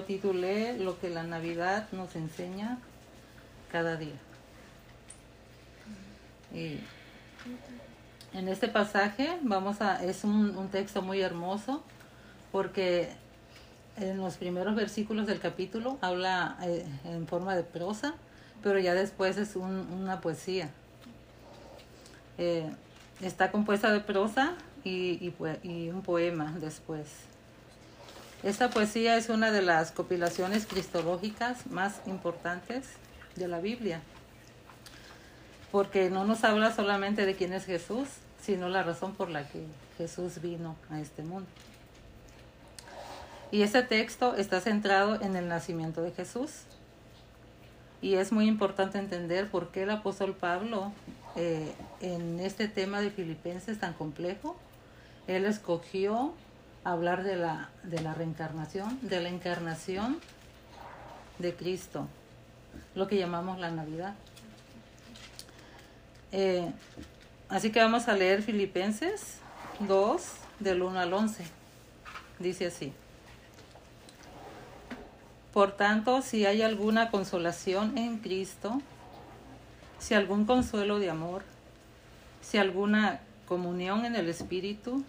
Lo titulé Lo que la Navidad nos enseña cada día. Y en este pasaje vamos a, es un, texto muy hermoso porque en los primeros versículos del capítulo habla eh, en forma de prosa, pero ya después es un- una poesía. Eh, está compuesta de prosa y un poema después. Esta poesía es una de las compilaciones cristológicas más importantes de la Biblia, porque no nos habla solamente de quién es Jesús, sino la razón por la que Jesús vino a este mundo. Y este texto está centrado en el nacimiento de Jesús. Y es muy importante entender por qué el apóstol Pablo, eh, en este tema de Filipenses tan complejo, él escogió hablar de la, de la reencarnación, de la encarnación de Cristo, lo que llamamos la Navidad. Eh, así que vamos a leer Filipenses 2, del 1 al 11. Dice así. Por tanto, si hay alguna consolación en Cristo, si algún consuelo de amor, si alguna comunión en el Espíritu,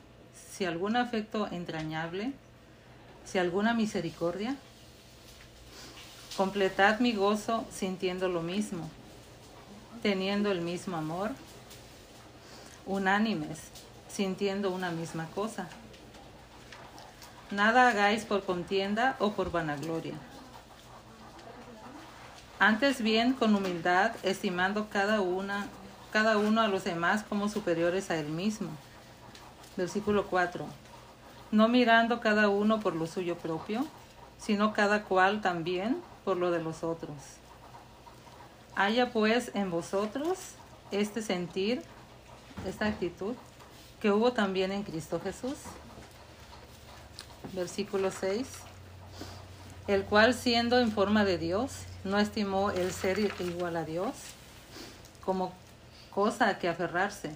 si algún afecto entrañable, si alguna misericordia, completad mi gozo sintiendo lo mismo, teniendo el mismo amor, unánimes, sintiendo una misma cosa. Nada hagáis por contienda o por vanagloria. Antes bien, con humildad, estimando cada cada uno a los demás como superiores a él mismo. Versículo 4. No mirando cada uno por lo suyo propio, sino cada cual también por lo de los otros. Haya pues en vosotros este sentir, esta actitud, que hubo también en Cristo Jesús. Versículo 6 el cual siendo en forma de Dios, no estimó el ser igual a Dios como cosa a que aferrarse,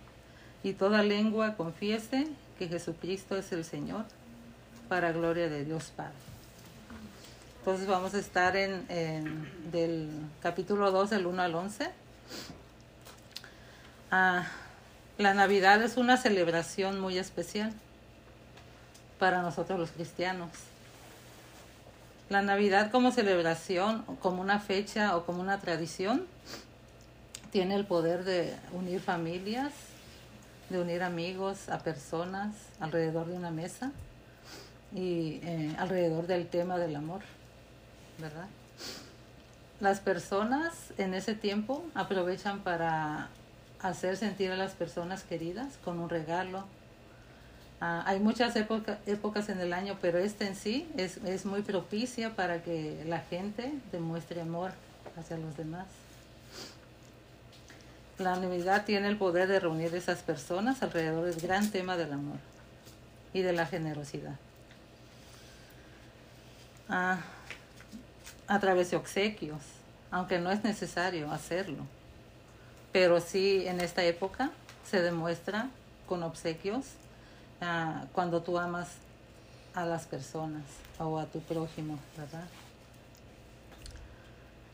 y toda lengua confiese que Jesucristo es el Señor, para gloria de Dios Padre. Entonces vamos a estar en, del capítulo 2, del 1 al 11. Ah, la Navidad es una celebración muy especial para nosotros los cristianos. La Navidad como celebración, como una fecha o como una tradición, tiene el poder de unir familias, de unir amigos a personas alrededor de una mesa y eh, alrededor del tema del amor, ¿verdad? Las personas en ese tiempo aprovechan para hacer sentir a las personas queridas con un regalo, Ah, hay muchas época- épocas en el año, pero esta en sí es, es muy propicia para que la gente demuestre amor hacia los demás. La Navidad tiene el poder de reunir esas personas alrededor del gran tema del amor y de la generosidad. Ah, a través de obsequios, aunque no es necesario hacerlo. Pero sí en esta época se demuestra con obsequios ah, cuando tú amas a las personas o a tu prójimo, ¿verdad?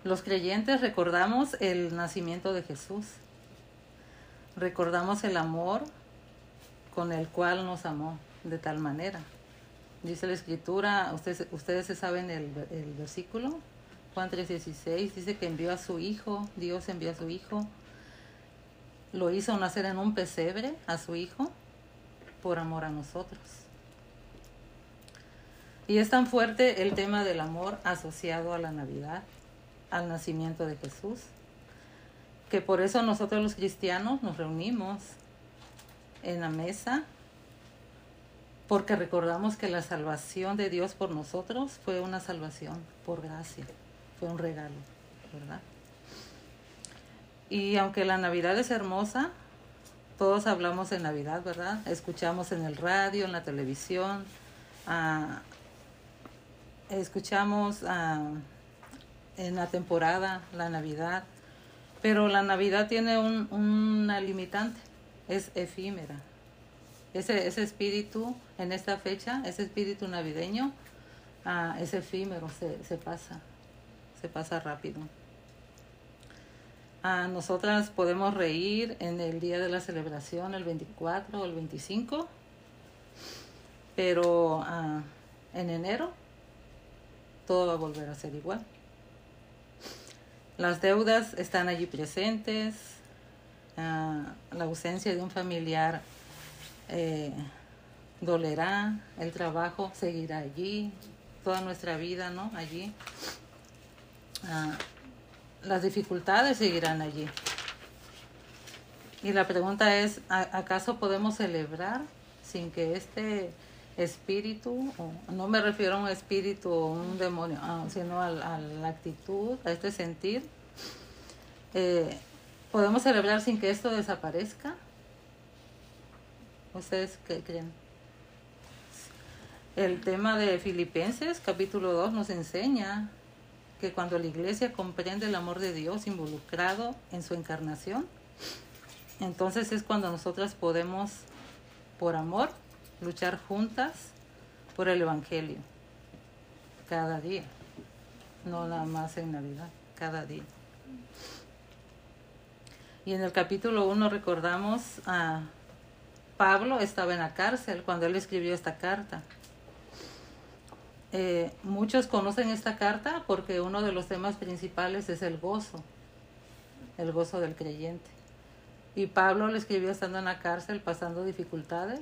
Los creyentes recordamos el nacimiento de Jesús. Recordamos el amor con el cual nos amó de tal manera. Dice la escritura, ustedes, ustedes se saben el, el versículo, Juan 3:16, dice que envió a su hijo, Dios envió a su hijo, lo hizo nacer en un pesebre a su hijo por amor a nosotros. Y es tan fuerte el tema del amor asociado a la Navidad, al nacimiento de Jesús, que por eso nosotros los cristianos nos reunimos en la mesa porque recordamos que la salvación de Dios por nosotros fue una salvación por gracia, fue un regalo, ¿verdad? Y aunque la Navidad es hermosa, todos hablamos de Navidad, ¿verdad? Escuchamos en el radio, en la televisión, ah, escuchamos ah, en la temporada la Navidad, pero la Navidad tiene un, una limitante, es efímera. Ese, ese espíritu en esta fecha, ese espíritu navideño, ah, es efímero, se, se pasa, se pasa rápido. Ah, nosotras podemos reír en el día de la celebración, el 24 o el 25, pero ah, en enero todo va a volver a ser igual. Las deudas están allí presentes, ah, la ausencia de un familiar eh, dolerá, el trabajo seguirá allí, toda nuestra vida, ¿no? Allí las dificultades seguirán allí. Y la pregunta es, ¿acaso podemos celebrar sin que este espíritu, no me refiero a un espíritu o un demonio, ah, sino a, la actitud, a este sentir, eh, ¿podemos celebrar sin que esto desaparezca? ¿Ustedes qué creen? El tema de Filipenses, capítulo 2, nos enseña que cuando la iglesia comprende el amor de Dios involucrado en su encarnación, entonces es cuando nosotras podemos, por amor, luchar juntas por el Evangelio, cada día, no nada más en Navidad, cada día. Y en el capítulo 1 recordamos a Pablo estaba en la cárcel cuando él escribió esta carta. Eh, muchos conocen esta carta porque uno de los temas principales es el gozo, el gozo del creyente. Y Pablo lo escribió estando en la cárcel, pasando dificultades,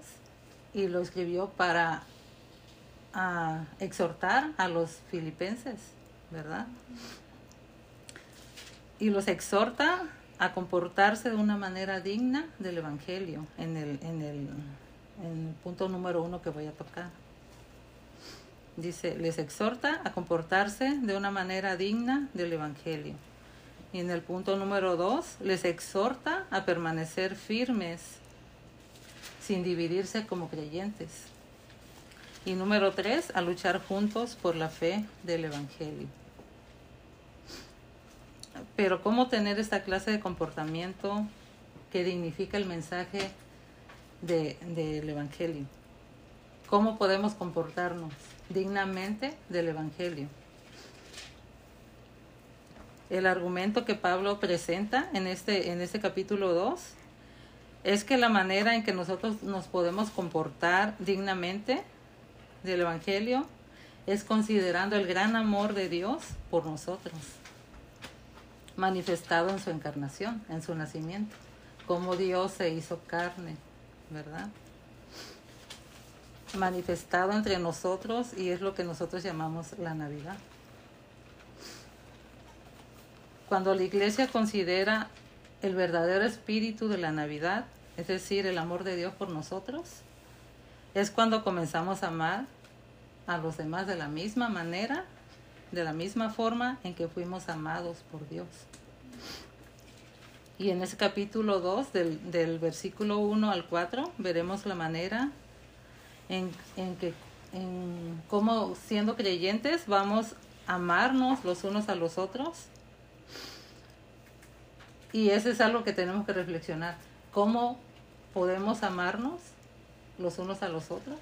y lo escribió para exhortar a los filipenses, ¿verdad? Y los exhorta a comportarse de una manera digna del Evangelio, en el, en el, en el punto número uno que voy a tocar dice, les exhorta a comportarse de una manera digna del Evangelio. Y en el punto número dos, les exhorta a permanecer firmes sin dividirse como creyentes. Y número tres, a luchar juntos por la fe del Evangelio. Pero ¿cómo tener esta clase de comportamiento que dignifica el mensaje del Evangelio? ¿Cómo podemos comportarnos? dignamente del Evangelio. El argumento que Pablo presenta en este, en este capítulo 2 es que la manera en que nosotros nos podemos comportar dignamente del Evangelio es considerando el gran amor de Dios por nosotros, manifestado en su encarnación, en su nacimiento, como Dios se hizo carne, ¿verdad? manifestado entre nosotros y es lo que nosotros llamamos la Navidad. Cuando la iglesia considera el verdadero espíritu de la Navidad, es decir, el amor de Dios por nosotros, es cuando comenzamos a amar a los demás de la misma manera, de la misma forma en que fuimos amados por Dios. Y en ese capítulo 2, del, del versículo 1 al 4, veremos la manera en, en que en cómo siendo creyentes vamos a amarnos los unos a los otros. Y eso es algo que tenemos que reflexionar. ¿Cómo podemos amarnos los unos a los otros?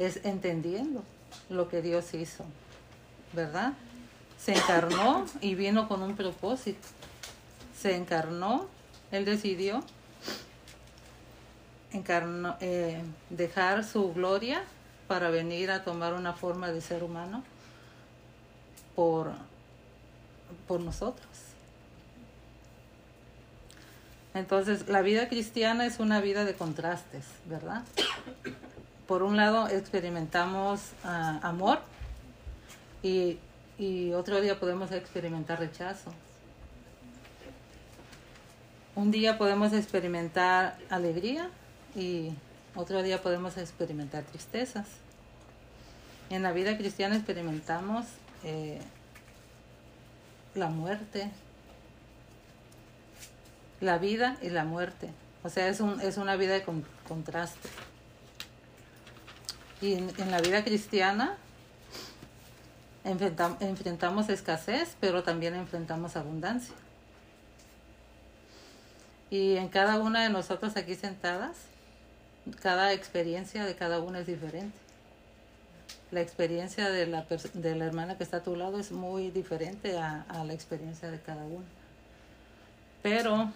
Es entendiendo lo que Dios hizo, ¿verdad? Se encarnó y vino con un propósito. Se encarnó, Él decidió eh, dejar su gloria para venir a tomar una forma de ser humano por, por nosotros. Entonces, la vida cristiana es una vida de contrastes, ¿verdad? Por un lado, experimentamos ah, amor y, y otro día podemos experimentar rechazo. Un día podemos experimentar alegría y otro día podemos experimentar tristezas. En la vida cristiana experimentamos eh, la muerte, la vida y la muerte. O sea, es, un, es una vida de contraste. Y en, la vida cristiana enfrentamos escasez, pero también enfrentamos abundancia. Y en cada una de nosotros aquí sentadas, cada experiencia de cada una es diferente. La experiencia de la, de la hermana que está a tu lado es muy diferente a, a la experiencia de cada una. Pero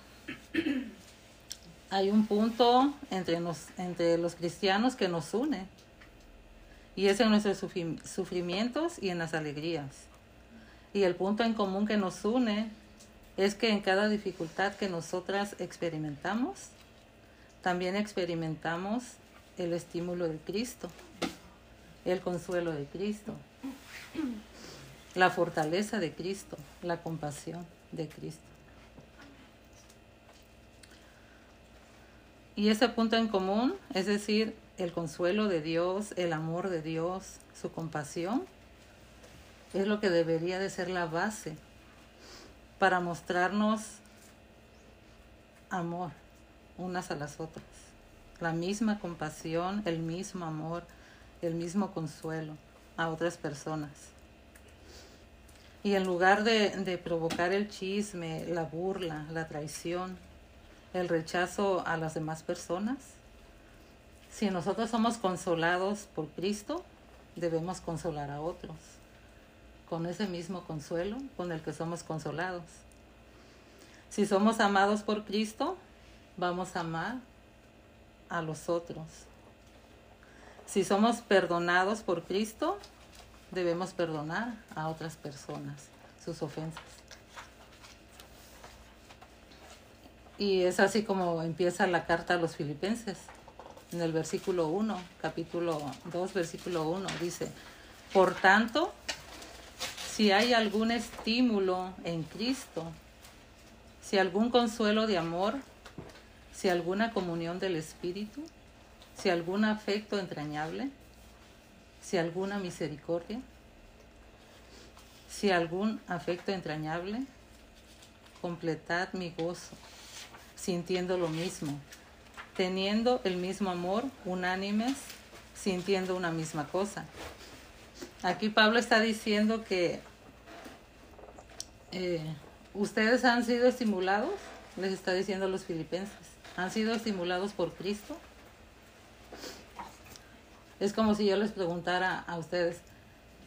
hay un punto entre, entre los cristianos que nos une. Y es en nuestros sufrimientos y en las alegrías. Y el punto en común que nos une es que en cada dificultad que nosotras experimentamos, también experimentamos el estímulo de Cristo, el consuelo de Cristo, la fortaleza de Cristo, la compasión de Cristo. Y ese punto en común, es decir, el consuelo de Dios, el amor de Dios, su compasión, es lo que debería de ser la base para mostrarnos amor unas a las otras. La misma compasión, el mismo amor, el mismo consuelo a otras personas. Y en lugar de, de provocar el chisme, la burla, la traición, el rechazo a las demás personas. Si nosotros somos consolados por Cristo, debemos consolar a otros con ese mismo consuelo con el que somos consolados. Si somos amados por Cristo, vamos a amar a los otros. Si somos perdonados por Cristo, debemos perdonar a otras personas sus ofensas. Y es así como empieza la carta a los filipenses. En el versículo 1, capítulo 2, versículo 1, dice, por tanto, si hay algún estímulo en Cristo, si algún consuelo de amor, si alguna comunión del Espíritu, si algún afecto entrañable, si alguna misericordia, si algún afecto entrañable, completad mi gozo sintiendo lo mismo, teniendo el mismo amor, unánimes, sintiendo una misma cosa. Aquí Pablo está diciendo que eh, ustedes han sido estimulados, les está diciendo a los filipenses, han sido estimulados por Cristo. Es como si yo les preguntara a ustedes,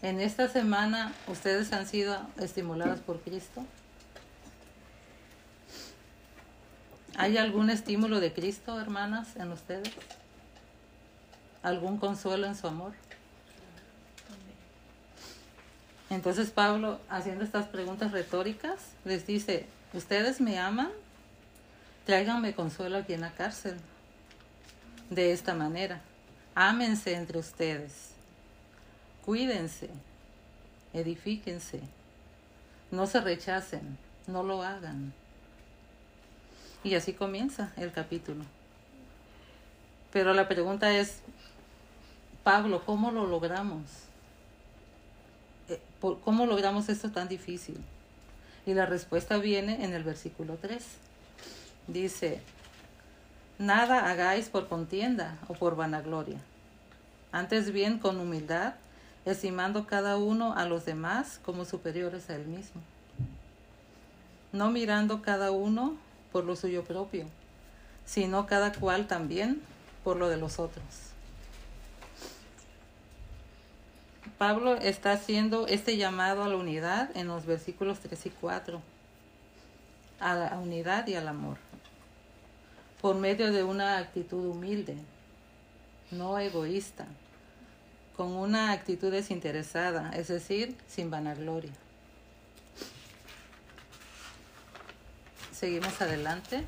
en esta semana ustedes han sido estimulados por Cristo. ¿Hay algún estímulo de Cristo, hermanas, en ustedes? ¿Algún consuelo en su amor? Entonces Pablo, haciendo estas preguntas retóricas, les dice, ¿ustedes me aman? Tráiganme consuelo aquí en la cárcel. De esta manera, ámense entre ustedes, cuídense, edifíquense, no se rechacen, no lo hagan. Y así comienza el capítulo. Pero la pregunta es, Pablo, ¿cómo lo logramos? Eh, ¿Cómo logramos esto tan difícil? Y la respuesta viene en el versículo 3. Dice, nada hagáis por contienda o por vanagloria. Antes bien con humildad, estimando cada uno a los demás como superiores a él mismo. No mirando cada uno por lo suyo propio, sino cada cual también por lo de los otros. Pablo está haciendo este llamado a la unidad en los versículos 3 y 4, a la unidad y al amor, por medio de una actitud humilde, no egoísta, con una actitud desinteresada, es decir, sin vanagloria. Seguimos adelante.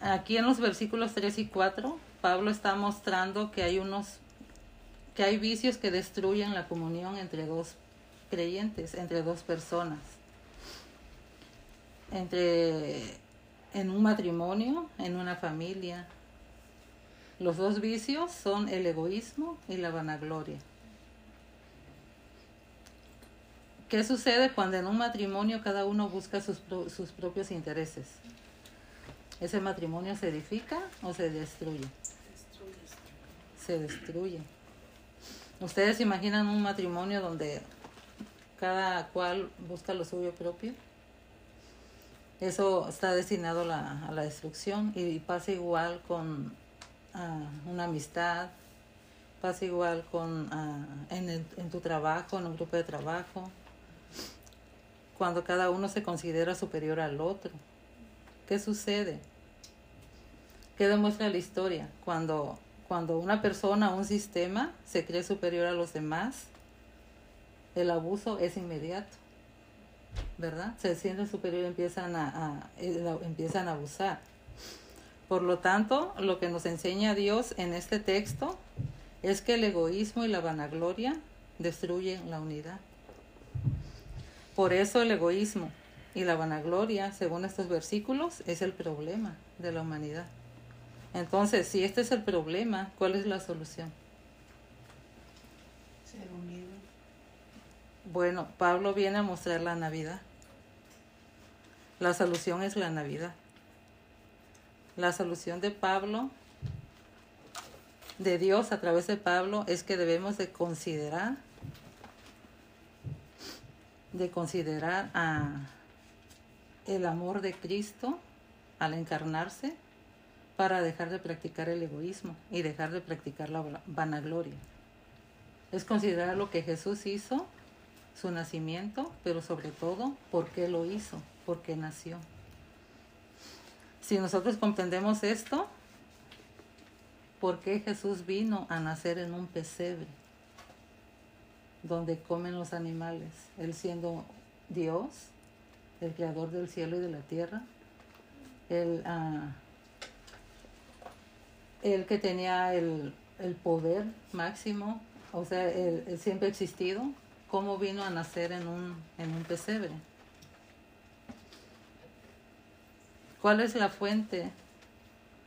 Aquí en los versículos 3 y 4, Pablo está mostrando que hay unos que hay vicios que destruyen la comunión entre dos creyentes, entre dos personas. Entre en un matrimonio, en una familia. Los dos vicios son el egoísmo y la vanagloria. ¿Qué sucede cuando en un matrimonio cada uno busca sus, sus propios intereses? ¿Ese matrimonio se edifica o se destruye? Se destruye. ¿Ustedes imaginan un matrimonio donde cada cual busca lo suyo propio? Eso está destinado a la, a la destrucción y pasa igual con uh, una amistad, pasa igual con uh, en, en tu trabajo, en un grupo de trabajo, cuando cada uno se considera superior al otro. ¿Qué sucede? ¿Qué demuestra la historia? Cuando cuando una persona un sistema se cree superior a los demás, el abuso es inmediato, ¿verdad? Se sienten superior y empiezan a, empiezan a abusar. Por lo tanto, lo que nos enseña Dios en este texto es que el egoísmo y la vanagloria destruyen la unidad. Por eso el egoísmo y la vanagloria, según estos versículos, es el problema de la humanidad. Entonces, si este es el problema, ¿cuál es la solución? Ser unido. Bueno, Pablo viene a mostrar la Navidad. La solución es la Navidad. La solución de Pablo, de Dios a través de Pablo, es que debemos de considerar, de considerar a el amor de Cristo al encarnarse para dejar de practicar el egoísmo y dejar de practicar la vanagloria. Es considerar lo que Jesús hizo, su nacimiento, pero sobre todo por qué lo hizo, por qué nació. Si nosotros comprendemos esto, ¿por qué Jesús vino a nacer en un pesebre donde comen los animales? Él siendo Dios, el creador del cielo y de la tierra, él uh, él que tenía el, el poder máximo, o sea, él, siempre ha existido, cómo vino a nacer en un, en un pesebre. ¿Cuál es la fuente?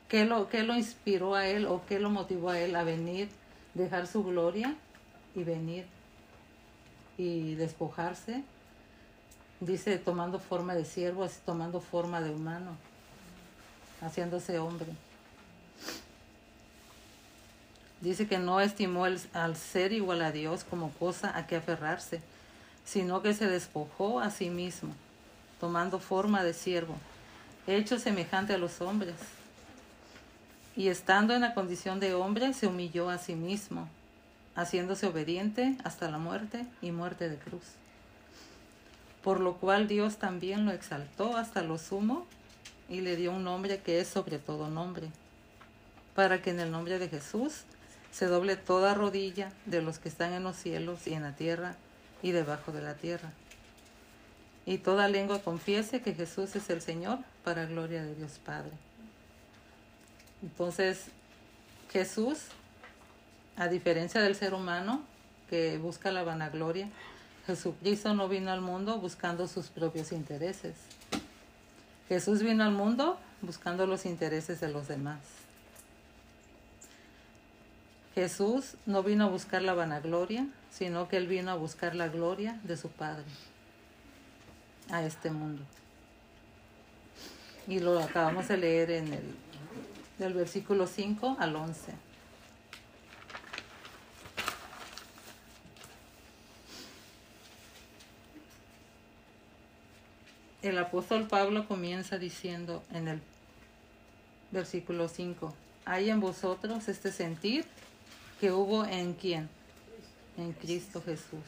¿Qué lo, ¿Qué lo inspiró a él o qué lo motivó a él a venir, dejar su gloria y venir y despojarse? Dice, tomando forma de siervo, tomando forma de humano, haciéndose hombre. Dice que no estimó al ser igual a Dios como cosa a que aferrarse, sino que se despojó a sí mismo, tomando forma de siervo, hecho semejante a los hombres. Y estando en la condición de hombre, se humilló a sí mismo, haciéndose obediente hasta la muerte y muerte de cruz. Por lo cual Dios también lo exaltó hasta lo sumo y le dio un nombre que es sobre todo nombre, para que en el nombre de Jesús se doble toda rodilla de los que están en los cielos y en la tierra y debajo de la tierra. Y toda lengua confiese que Jesús es el Señor para gloria de Dios Padre. Entonces, Jesús, a diferencia del ser humano que busca la vanagloria, Jesucristo no vino al mundo buscando sus propios intereses. Jesús vino al mundo buscando los intereses de los demás. Jesús no vino a buscar la vanagloria, sino que Él vino a buscar la gloria de su Padre a este mundo. Y lo acabamos de leer en el del versículo 5 al 11. El apóstol Pablo comienza diciendo en el versículo 5, hay en vosotros este sentir que hubo en quién? En Cristo Jesús.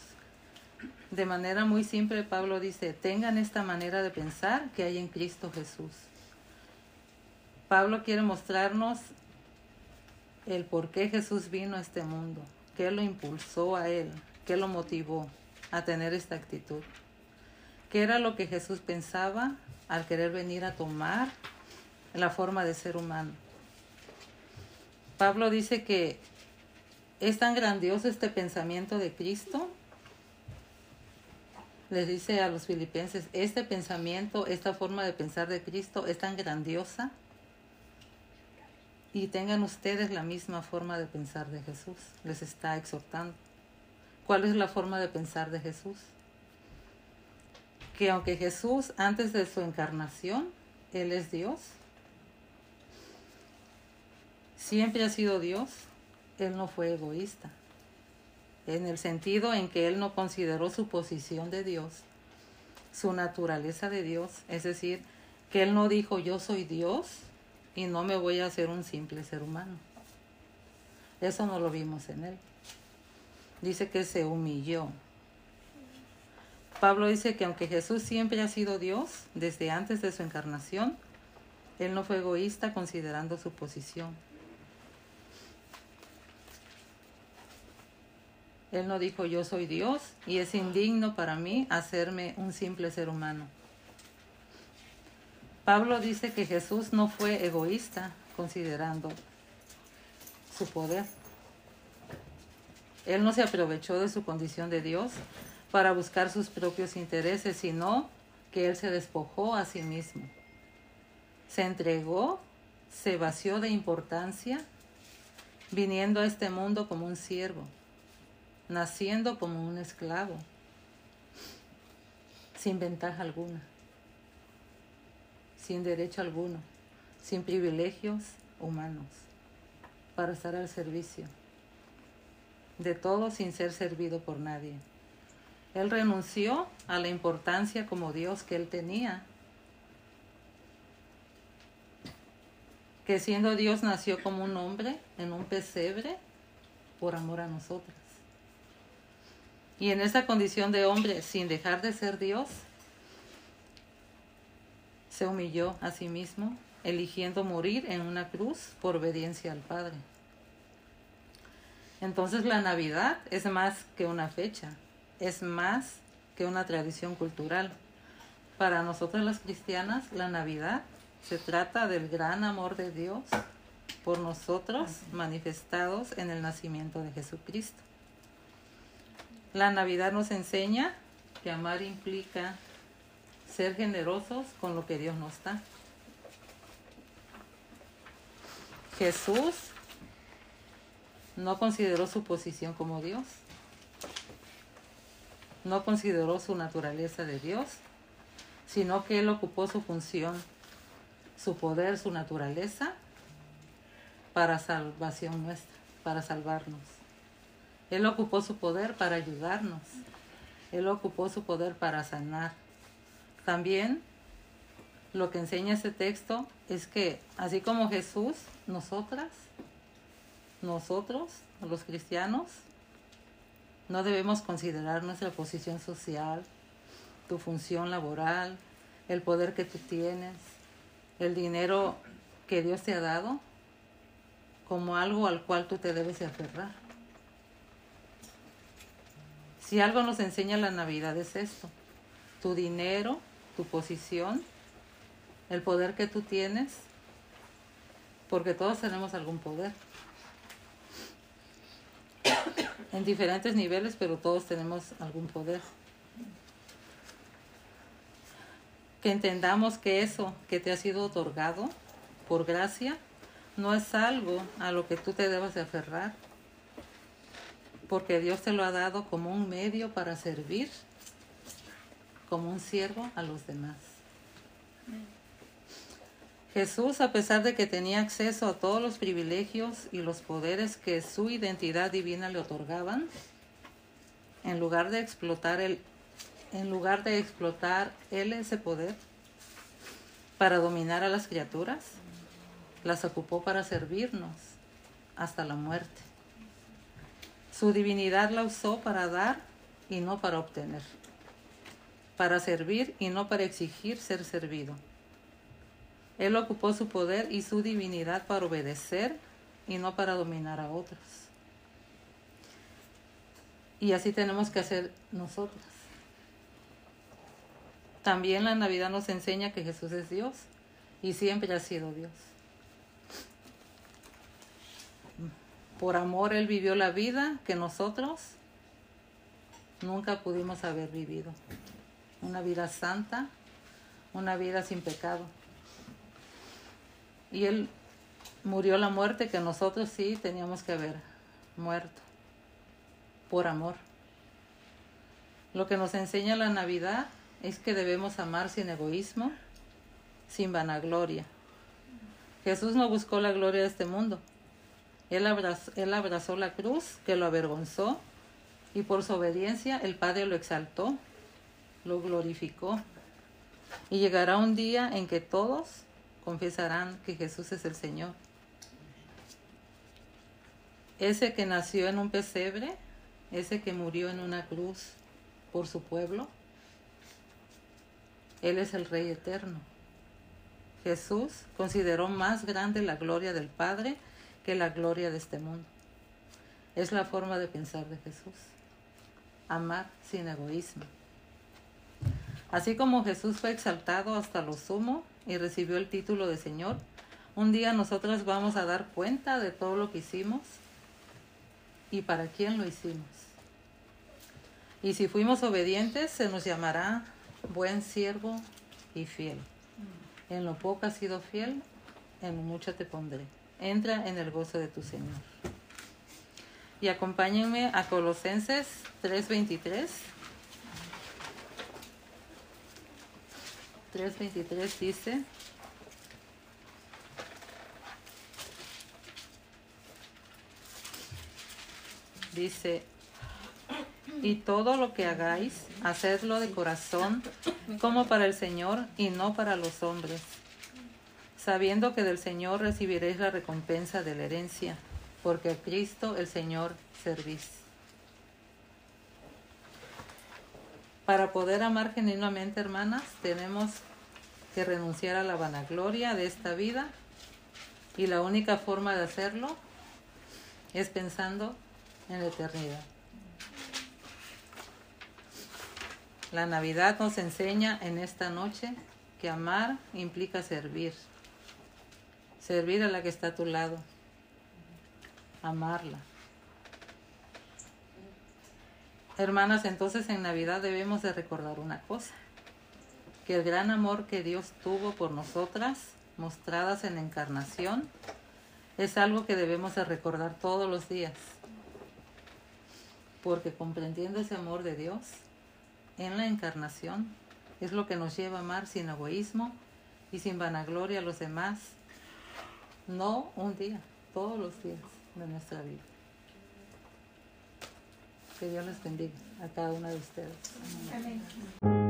De manera muy simple, Pablo dice, tengan esta manera de pensar que hay en Cristo Jesús. Pablo quiere mostrarnos el por qué Jesús vino a este mundo, qué lo impulsó a él, qué lo motivó a tener esta actitud, qué era lo que Jesús pensaba al querer venir a tomar la forma de ser humano. Pablo dice que es tan grandioso este pensamiento de Cristo, les dice a los filipenses, este pensamiento, esta forma de pensar de Cristo es tan grandiosa y tengan ustedes la misma forma de pensar de Jesús. Les está exhortando. ¿Cuál es la forma de pensar de Jesús? Que aunque Jesús antes de su encarnación, Él es Dios, siempre ha sido Dios, Él no fue egoísta en el sentido en que él no consideró su posición de Dios, su naturaleza de Dios, es decir, que él no dijo yo soy Dios y no me voy a hacer un simple ser humano. Eso no lo vimos en él. Dice que se humilló. Pablo dice que aunque Jesús siempre ha sido Dios, desde antes de su encarnación, él no fue egoísta considerando su posición. Él no dijo yo soy Dios y es indigno para mí hacerme un simple ser humano. Pablo dice que Jesús no fue egoísta considerando su poder. Él no se aprovechó de su condición de Dios para buscar sus propios intereses, sino que Él se despojó a sí mismo. Se entregó, se vació de importancia, viniendo a este mundo como un siervo naciendo como un esclavo, sin ventaja alguna, sin derecho alguno, sin privilegios humanos, para estar al servicio de todo sin ser servido por nadie. Él renunció a la importancia como Dios que él tenía, que siendo Dios nació como un hombre en un pesebre por amor a nosotros. Y en esa condición de hombre, sin dejar de ser Dios, se humilló a sí mismo, eligiendo morir en una cruz por obediencia al Padre. Entonces la Navidad es más que una fecha, es más que una tradición cultural. Para nosotros las cristianas, la Navidad se trata del gran amor de Dios por nosotros manifestados en el nacimiento de Jesucristo. La Navidad nos enseña que amar implica ser generosos con lo que Dios nos da. Jesús no consideró su posición como Dios, no consideró su naturaleza de Dios, sino que Él ocupó su función, su poder, su naturaleza para salvación nuestra, para salvarnos. Él ocupó su poder para ayudarnos. Él ocupó su poder para sanar. También lo que enseña este texto es que así como Jesús, nosotras, nosotros, los cristianos, no debemos considerar nuestra posición social, tu función laboral, el poder que tú tienes, el dinero que Dios te ha dado, como algo al cual tú te debes aferrar. Si algo nos enseña la Navidad es esto, tu dinero, tu posición, el poder que tú tienes, porque todos tenemos algún poder. En diferentes niveles, pero todos tenemos algún poder. Que entendamos que eso que te ha sido otorgado por gracia no es algo a lo que tú te debas de aferrar, porque Dios te lo ha dado como un medio para servir, como un siervo a los demás. Jesús, a pesar de que tenía acceso a todos los privilegios y los poderes que su identidad divina le otorgaban, en lugar de explotar el, en lugar de explotar él ese poder para dominar a las criaturas, las ocupó para servirnos hasta la muerte. Su divinidad la usó para dar y no para obtener, para servir y no para exigir ser servido. Él ocupó su poder y su divinidad para obedecer y no para dominar a otros. Y así tenemos que hacer nosotros. También la Navidad nos enseña que Jesús es Dios y siempre ha sido Dios. Por amor Él vivió la vida que nosotros nunca pudimos haber vivido. una vida santa, una vida sin pecado. Y Él murió la muerte que nosotros sí teníamos que haber muerto, por amor. Lo que nos enseña la Navidad es que debemos amar sin egoísmo, sin vanagloria. Jesús no buscó la gloria de este mundo. Él abrazó, él abrazó la cruz que lo avergonzó y por su obediencia el Padre lo exaltó, lo glorificó. Y llegará un día en que todos confesarán que Jesús es el Señor. Ese que nació en un pesebre, ese que murió en una cruz por su pueblo, Él es el Rey eterno. Jesús consideró más grande la gloria del Padre que la gloria de este mundo. Es la forma de pensar de Jesús. Amar sin egoísmo. Así como Jesús fue exaltado hasta lo sumo y recibió el título de Señor, un día nosotros vamos a dar cuenta de todo lo que hicimos y para quién lo hicimos. Y si fuimos obedientes, se nos llamará buen siervo y fiel. En lo poco has sido fiel, en lo mucho te pondré. Entra en el gozo de tu Señor. Y acompáñenme a Colosenses 3:23. 3.23 dice, dice, y todo lo que hagáis, hacedlo de corazón como para el Señor y no para los hombres, sabiendo que del Señor recibiréis la recompensa de la herencia, porque a Cristo el Señor servís. Para poder amar genuinamente, hermanas, tenemos que renunciar a la vanagloria de esta vida y la única forma de hacerlo es pensando en la eternidad. La Navidad nos enseña en esta noche que amar implica servir. Servir a la que está a tu lado. Amarla. Hermanas, entonces en Navidad debemos de recordar una cosa, que el gran amor que Dios tuvo por nosotras, mostradas en encarnación, es algo que debemos de recordar todos los días, porque comprendiendo ese amor de Dios en la encarnación es lo que nos lleva a amar sin egoísmo y sin vanagloria a los demás, no un día, todos los días de nuestra vida. Que Dios les bendiga a cada una de ustedes. Amén.